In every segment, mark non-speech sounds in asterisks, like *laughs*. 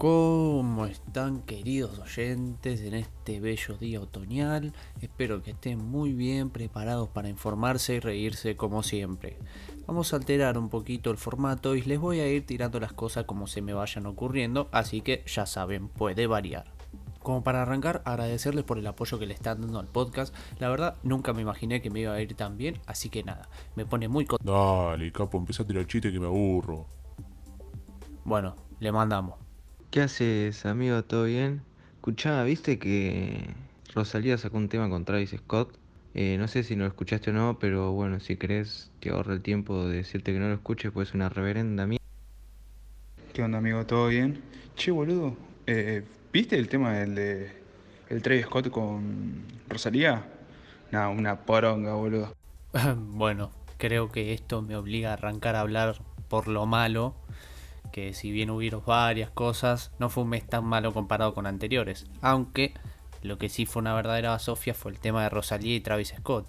¿Cómo están queridos oyentes en este bello día otoñal? Espero que estén muy bien preparados para informarse y reírse como siempre. Vamos a alterar un poquito el formato y les voy a ir tirando las cosas como se me vayan ocurriendo, así que ya saben, puede variar. Como para arrancar, agradecerles por el apoyo que le están dando al podcast. La verdad, nunca me imaginé que me iba a ir tan bien, así que nada, me pone muy contento. Dale, capo, empieza a tirar chiste que me aburro. Bueno, le mandamos. ¿Qué haces, amigo? ¿Todo bien? Escuchá, ¿viste que Rosalía sacó un tema con Travis Scott? Eh, no sé si lo escuchaste o no, pero bueno, si querés te ahorro el tiempo de decirte que no lo escuches, pues es una reverenda mierda. ¿Qué onda, amigo? ¿Todo bien? Che, boludo, eh, ¿viste el tema del de el Travis Scott con Rosalía? Nah, una poronga, boludo. *laughs* bueno, creo que esto me obliga a arrancar a hablar por lo malo que si bien hubieron varias cosas, no fue un mes tan malo comparado con anteriores. Aunque lo que sí fue una verdadera sofia fue el tema de Rosalía y Travis Scott.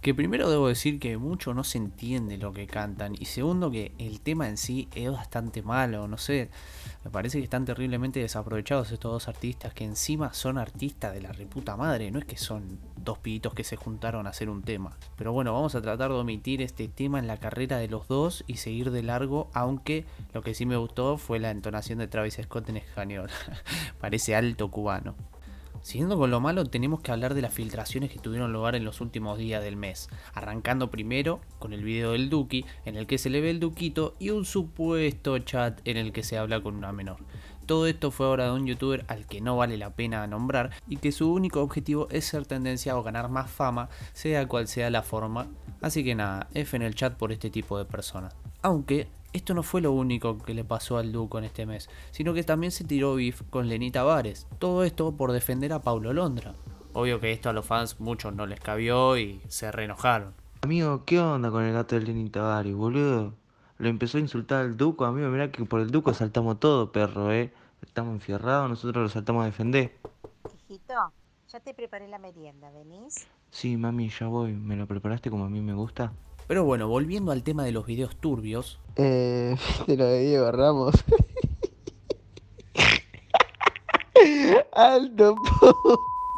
Que primero debo decir que mucho no se entiende lo que cantan. Y segundo que el tema en sí es bastante malo. No sé, me parece que están terriblemente desaprovechados estos dos artistas. Que encima son artistas de la reputa madre. No es que son dos pibitos que se juntaron a hacer un tema. Pero bueno, vamos a tratar de omitir este tema en la carrera de los dos y seguir de largo. Aunque lo que sí me gustó fue la entonación de Travis Scott en español. *laughs* Parece alto cubano. Siguiendo con lo malo, tenemos que hablar de las filtraciones que tuvieron lugar en los últimos días del mes, arrancando primero con el video del Duki, en el que se le ve el Duquito, y un supuesto chat en el que se habla con una menor. Todo esto fue obra de un youtuber al que no vale la pena nombrar y que su único objetivo es ser tendencia o ganar más fama, sea cual sea la forma. Así que nada, F en el chat por este tipo de personas. Aunque esto no fue lo único que le pasó al Duco en este mes, sino que también se tiró beef con Lenny Tavares. Todo esto por defender a Paulo Londra. Obvio que esto a los fans muchos no les cabió y se reenojaron. Amigo, ¿qué onda con el gato de Lenny Tavares, boludo? Lo empezó a insultar al Duco, amigo, mirá que por el Duco saltamos todo, perro, eh. Estamos enfierrados, nosotros lo saltamos a defender. Hijito, ya te preparé la merienda, ¿venís? Sí, mami, ya voy. ¿Me lo preparaste como a mí me gusta? Pero bueno, volviendo al tema de los videos turbios. Eh, *laughs* de lo de Diego Ramos. *laughs* Alto.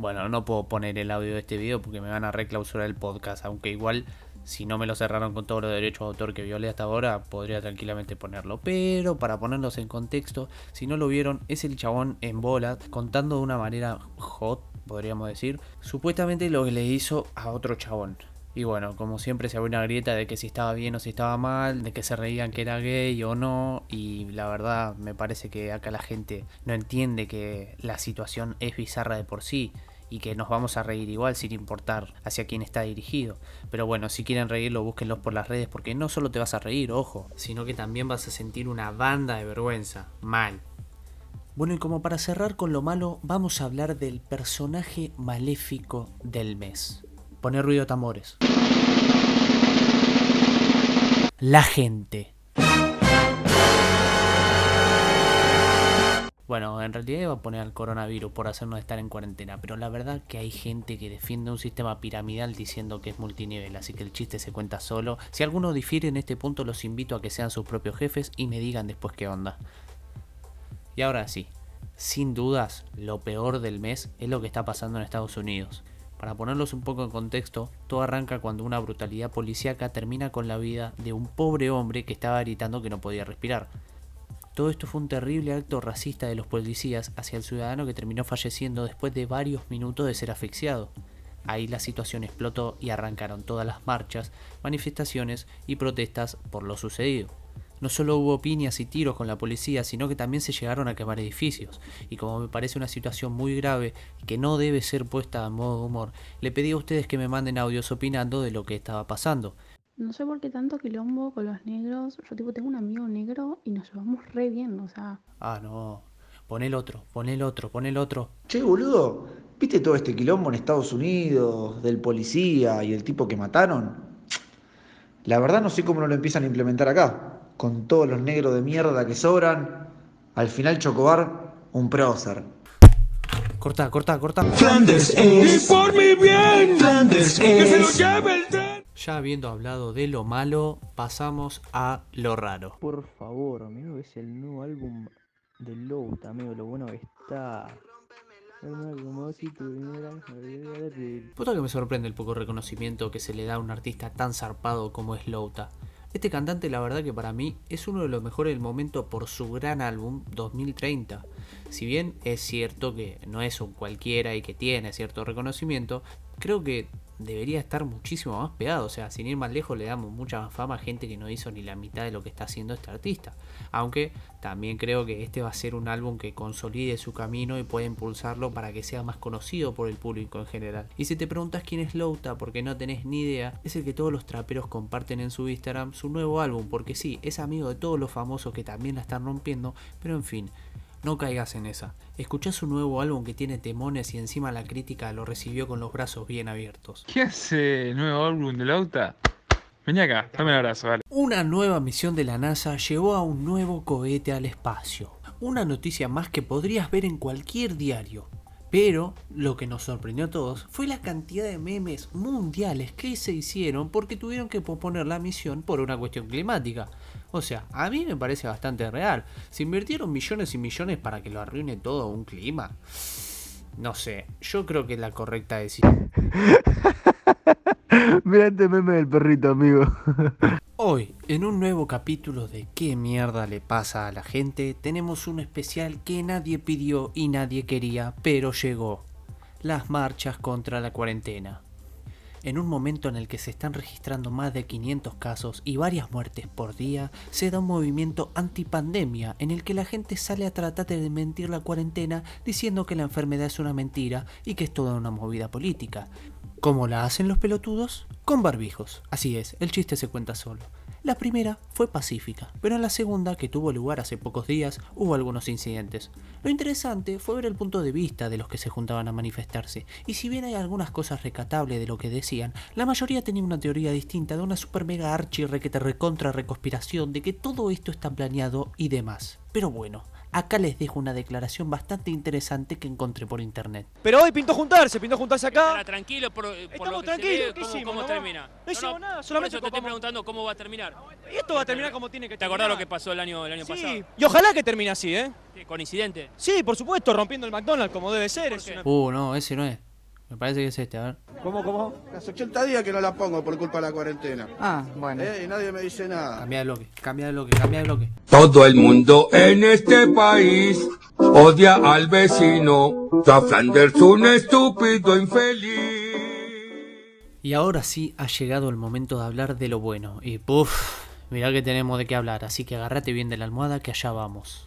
Bueno, no puedo poner el audio de este video porque me van a reclausurar el podcast, aunque igual si no me lo cerraron con todos los derechos de autor que violé hasta ahora, podría tranquilamente ponerlo. Pero para ponerlos en contexto, si no lo vieron, es el chabón en bola contando de una manera hot, podríamos decir, supuestamente lo que le hizo a otro chabón. Y bueno, como siempre se abrió una grieta de que si estaba bien o si estaba mal, de que se reían que era gay o no. Y la verdad me parece que acá la gente no entiende que la situación es bizarra de por sí y que nos vamos a reír igual sin importar hacia quién está dirigido. Pero bueno, si quieren reírlo, búsquenlos por las redes porque no solo te vas a reír, ojo, sino que también vas a sentir una banda de vergüenza. Mal. Bueno, y como para cerrar con lo malo, vamos a hablar del personaje maléfico del mes. Poner ruido tambores. La gente. Bueno, en realidad iba a poner al coronavirus por hacernos estar en cuarentena, pero la verdad que hay gente que defiende un sistema piramidal diciendo que es multinivel, así que el chiste se cuenta solo. Si alguno difiere en este punto, los invito a que sean sus propios jefes y me digan después qué onda. Y ahora sí, sin dudas, lo peor del mes es lo que está pasando en Estados Unidos. Para ponerlos un poco en contexto, todo arranca cuando una brutalidad policíaca termina con la vida de un pobre hombre que estaba gritando que no podía respirar. Todo esto fue un terrible acto racista de los policías hacia el ciudadano que terminó falleciendo después de varios minutos de ser asfixiado. Ahí la situación explotó y arrancaron todas las marchas, manifestaciones y protestas por lo sucedido. No solo hubo piñas y tiros con la policía, sino que también se llegaron a quemar edificios. Y como me parece una situación muy grave y que no debe ser puesta a modo de humor, le pedí a ustedes que me manden audios opinando de lo que estaba pasando. No sé por qué tanto quilombo con los negros. Yo tipo tengo un amigo negro y nos llevamos re bien, o sea. Ah, no. Pon el otro, pon el otro, pon el otro. Che, boludo, ¿viste todo este quilombo en Estados Unidos, del policía y el tipo que mataron? La verdad no sé cómo no lo empiezan a implementar acá. Con todos los negros de mierda que sobran, al final Chocobar, un prócer. Corta, corta, corta. Flanders es. ¡Y por mi bien! Flanders ¡Que se lo es. lleve el tren! Ya habiendo hablado de lo malo, pasamos a lo raro. Por favor, amigo, es el nuevo álbum de Louta, amigo, lo bueno que está. Puta que me sorprende el poco reconocimiento que se le da a un artista tan zarpado como es Louta. Este cantante la verdad que para mí es uno de los mejores del momento por su gran álbum 2030. Si bien es cierto que no es un cualquiera y que tiene cierto reconocimiento, creo que debería estar muchísimo más pegado. O sea, sin ir más lejos, le damos mucha más fama a gente que no hizo ni la mitad de lo que está haciendo este artista. Aunque también creo que este va a ser un álbum que consolide su camino y puede impulsarlo para que sea más conocido por el público en general. Y si te preguntas quién es Louta porque no tenés ni idea, es el que todos los traperos comparten en su Instagram su nuevo álbum, porque sí, es amigo de todos los famosos que también la están rompiendo, pero en fin. No caigas en esa. Escuchá su nuevo álbum que tiene temones y encima la crítica lo recibió con los brazos bien abiertos. ¿Qué hace el nuevo álbum de Lauta? Vení acá, dame un abrazo, vale. Una nueva misión de la NASA llevó a un nuevo cohete al espacio. Una noticia más que podrías ver en cualquier diario. Pero lo que nos sorprendió a todos fue la cantidad de memes mundiales que se hicieron porque tuvieron que posponer la misión por una cuestión climática. O sea, a mí me parece bastante real. Se invirtieron millones y millones para que lo arruine todo un clima. No sé, yo creo que es la correcta decisión. *laughs* Mira este meme del perrito, amigo. Hoy, en un nuevo capítulo de ¿Qué mierda le pasa a la gente? Tenemos un especial que nadie pidió y nadie quería, pero llegó. Las marchas contra la cuarentena. En un momento en el que se están registrando más de 500 casos y varias muertes por día, se da un movimiento antipandemia en el que la gente sale a tratar de mentir la cuarentena diciendo que la enfermedad es una mentira y que es toda una movida política. ¿Cómo la hacen los pelotudos? Con barbijos. Así es, el chiste se cuenta solo. La primera fue pacífica, pero en la segunda, que tuvo lugar hace pocos días, hubo algunos incidentes. Lo interesante fue ver el punto de vista de los que se juntaban a manifestarse, y si bien hay algunas cosas recatables de lo que decían, la mayoría tenía una teoría distinta de una super mega archi requete recontra reconspiración de que todo esto está planeado y demás. Pero bueno, acá les dejo una declaración bastante interesante que encontré por internet. Pero hoy pintó juntarse, pintó juntarse acá. Estará tranquilo por, por Estamos lo que tranquilos, se ve, ¿qué cómo, hicimos, cómo no? termina. No hicimos nada, solamente por eso te estoy preguntando cómo va a terminar. Y esto va a terminar como tiene que ¿Te terminar. acordás lo que pasó el año, el año Sí, pasado? y ojalá que termine así, ¿eh? ¿Qué, ¿Con incidente? Sí, por supuesto, rompiendo el McDonald's como debe ser. es una- Uh, no, ese no es. Me parece que es este, a ver. ¿Cómo, cómo? Hace 80 días que no la pongo por culpa de la cuarentena. Ah, bueno. Eh, y nadie me dice nada. Cambia de bloque, cambia de bloque, cambia de bloque. Todo el mundo en este país odia al vecino. Jack Flanders, un estúpido infeliz. Y ahora sí ha llegado el momento de hablar de lo bueno. Y puff, mirá que tenemos de qué hablar, así que agárrate bien de la almohada que allá vamos.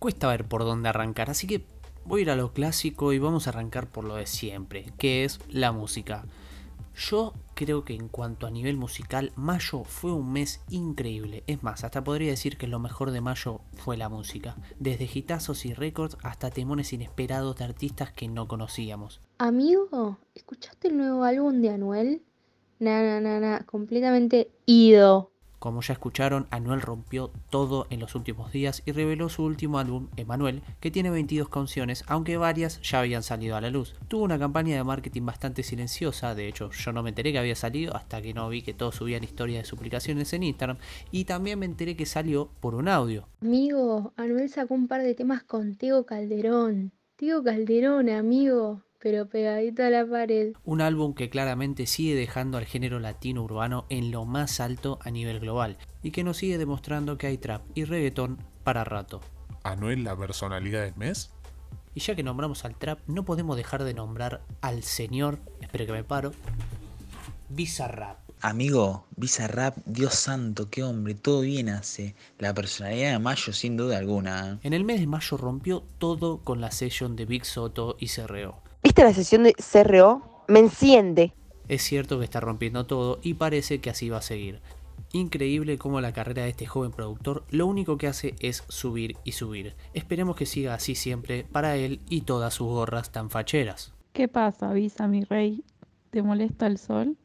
Cuesta ver por dónde arrancar, así que voy a ir a lo clásico y vamos a arrancar por lo de siempre, que es la música. Yo creo que en cuanto a nivel musical, mayo fue un mes increíble. Es más, hasta podría decir que lo mejor de mayo fue la música. Desde hitazos y récords hasta temones inesperados de artistas que no conocíamos. Amigo, ¿escuchaste el nuevo álbum de Anuel? Na, na, na, na, completamente ido. Como ya escucharon, Anuel rompió todo en los últimos días y reveló su último álbum, Emanuel, que tiene 22 canciones, aunque varias ya habían salido a la luz. Tuvo una campaña de marketing bastante silenciosa, de hecho yo no me enteré que había salido hasta que no vi que todos subían historias de suplicaciones en Instagram, y también me enteré que salió por un audio. Amigo, Anuel sacó un par de temas con Tego Calderón. Tego Calderón, amigo, pero pegadito a la pared. Un álbum que claramente sigue dejando al género latino urbano en lo más alto a nivel global, y que nos sigue demostrando que hay trap y reggaetón para rato. ¿Anuel la personalidad del mes? Y ya que nombramos al trap, no podemos dejar de nombrar al señor, espero que me paro, Bizarrap. Amigo, Bizarrap, Dios santo, qué hombre, todo bien hace. La personalidad de Mayo, sin duda alguna. En el mes de mayo rompió todo con la session de Big Soto y CRO. ¿Viste la sesión de CRO? Me enciende. Es cierto que está rompiendo todo y parece que así va a seguir. Increíble cómo la carrera de este joven productor lo único que hace es subir y subir. Esperemos que siga así siempre para él y todas sus gorras tan facheras. ¿Qué pasa, Visa, mi rey? ¿Te molesta el sol?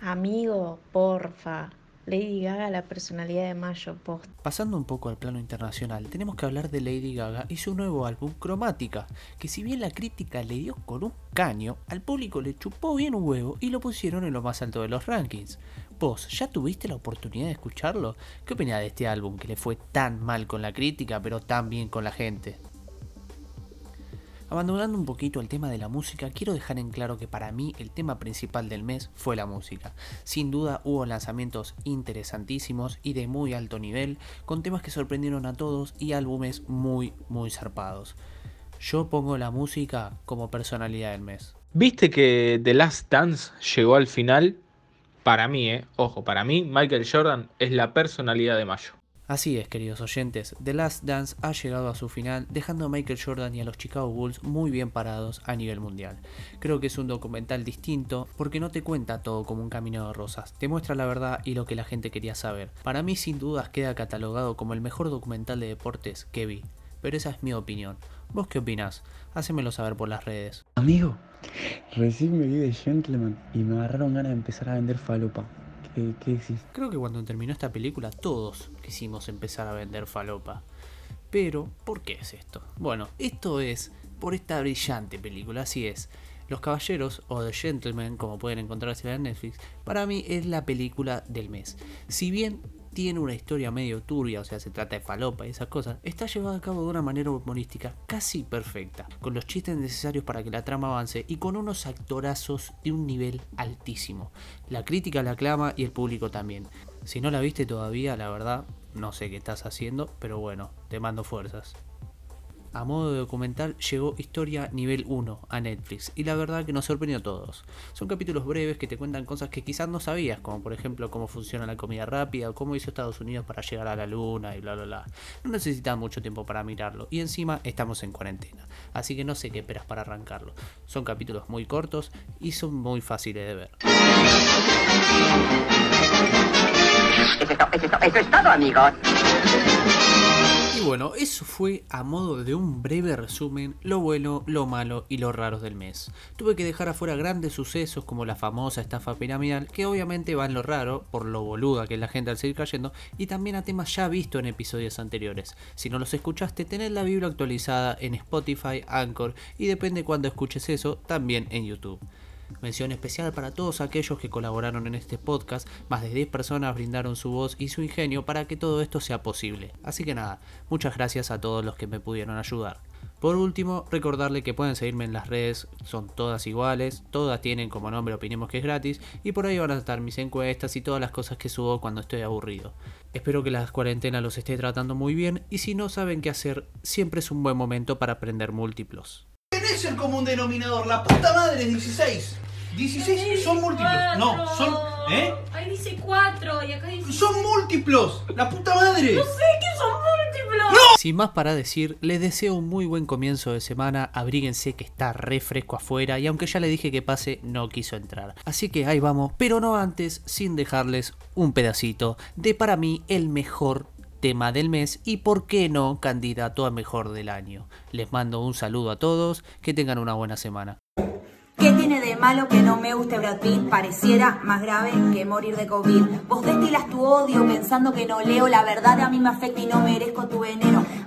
Amigo, porfa. Lady Gaga, la personalidad de Mayo, post. Pasando un poco al plano internacional, tenemos que hablar de Lady Gaga y su nuevo álbum Cromática, que si bien la crítica le dio con un caño, al público le chupó bien un huevo y lo pusieron en lo más alto de los rankings. Vos, ¿ya tuviste la oportunidad de escucharlo? ¿Qué opinás de este álbum que le fue tan mal con la crítica, pero tan bien con la gente? Abandonando un poquito el tema de la música, quiero dejar en claro que para mí el tema principal del mes fue la música. Sin duda hubo lanzamientos interesantísimos y de muy alto nivel, con temas que sorprendieron a todos y álbumes muy, muy zarpados. Yo pongo la música como personalidad del mes. ¿Viste que The Last Dance llegó al final? Para mí, eh, ojo, para mí Michael Jordan es la personalidad de mayo. Así es, queridos oyentes, The Last Dance ha llegado a su final, dejando a Michael Jordan y a los Chicago Bulls muy bien parados a nivel mundial. Creo que es un documental distinto porque no te cuenta todo como un camino de rosas, te muestra la verdad y lo que la gente quería saber. Para mí sin dudas queda catalogado como el mejor documental de deportes que vi, pero esa es mi opinión. ¿Vos qué opinás? Hacémelo saber por las redes. Amigo, recién me vi de Gentleman y me agarraron ganas de empezar a vender falopa. ¿Qué, qué? Creo que cuando terminó esta película todos quisimos empezar a vender falopa. Pero, ¿por qué es esto? Bueno, esto es por esta brillante película, así es. Los Caballeros o The Gentleman, como pueden encontrarse en Netflix, para mí es la película del mes. Si bien tiene una historia medio turbia, o sea, se trata de falopa y esas cosas, está llevada a cabo de una manera humorística casi perfecta, con los chistes necesarios para que la trama avance y con unos actorazos de un nivel altísimo. La crítica la aclama y el público también. Si no la viste todavía, la verdad, no sé qué estás haciendo, pero bueno, te mando fuerzas. A modo de documental llegó Historia Nivel 1 a Netflix y la verdad que nos sorprendió a todos. Son capítulos breves que te cuentan cosas que quizás no sabías, como por ejemplo cómo funciona la comida rápida o cómo hizo Estados Unidos para llegar a la luna y bla bla bla. No necesitas mucho tiempo para mirarlo y encima estamos en cuarentena, así que no sé qué esperas para arrancarlo. Son capítulos muy cortos y son muy fáciles de ver. Eso es, todo, amigos. Y bueno, eso fue a modo de un breve resumen lo bueno, lo malo y lo raros del mes. Tuve que dejar afuera grandes sucesos como la famosa estafa piramidal, que obviamente va en lo raro, por lo boluda que es la gente al seguir cayendo, y también a temas ya vistos en episodios anteriores. Si no los escuchaste, tened la Biblia actualizada en Spotify, Anchor y depende cuando escuches eso, también en YouTube. Mención especial para todos aquellos que colaboraron en este podcast, más de 10 personas brindaron su voz y su ingenio para que todo esto sea posible. Así que nada, muchas gracias a todos los que me pudieron ayudar. Por último, recordarle que pueden seguirme en las redes, son todas iguales, todas tienen como nombre Opinemos que es gratis, y por ahí van a estar mis encuestas y todas las cosas que subo cuando estoy aburrido. Espero que la cuarentena los esté tratando muy bien, y si no saben qué hacer, siempre es un buen momento para aprender múltiplos. Tenés el común denominador, la puta madre es 16. 16 son múltiplos. No, son. ¿Eh? Ahí dice 4 y acá dice. Son múltiplos. La puta madre. No sé qué son múltiplos. Sin más para decir, les deseo un muy buen comienzo de semana, abríguense que está re fresco afuera y aunque ya le dije que pase, no quiso entrar. Así que ahí vamos, pero no antes sin dejarles un pedacito de para mí el mejor tema del mes y por qué no candidato a mejor del año. Les mando un saludo a todos, que tengan una buena semana. ¿Qué tiene de malo que no me guste Brad Pitt? Pareciera más grave que morir de COVID. Vos destilas tu odio pensando que no leo la verdad, a mí me afecta y no merezco tu veneno.